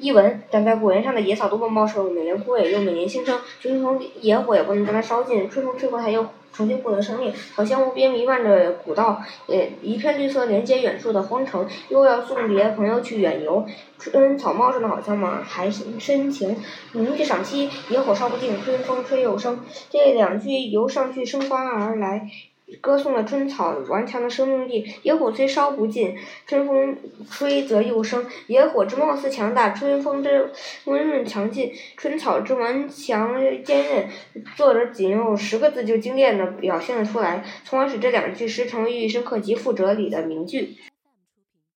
译文：长在古原上的野草多么茂盛，每年枯萎又每年新生。春风野火也不能将它烧尽，春风吹过它又重新获得生命。草香无边弥漫着古道，也，一片绿色连接远处的荒城。又要送别朋友去远游，春草茂盛的好像吗？还深情。明月赏析：野火烧不尽，春风吹又生。这两句由上句生发而来。歌颂了春草顽强的生命力。野火虽烧不尽，春风吹则又生。野火之貌似强大，春风之温润强劲。春草之顽强坚韧。作者仅用十个字就精炼的表现了出来，从而使这两句诗成为寓意深刻、极富哲理的名句。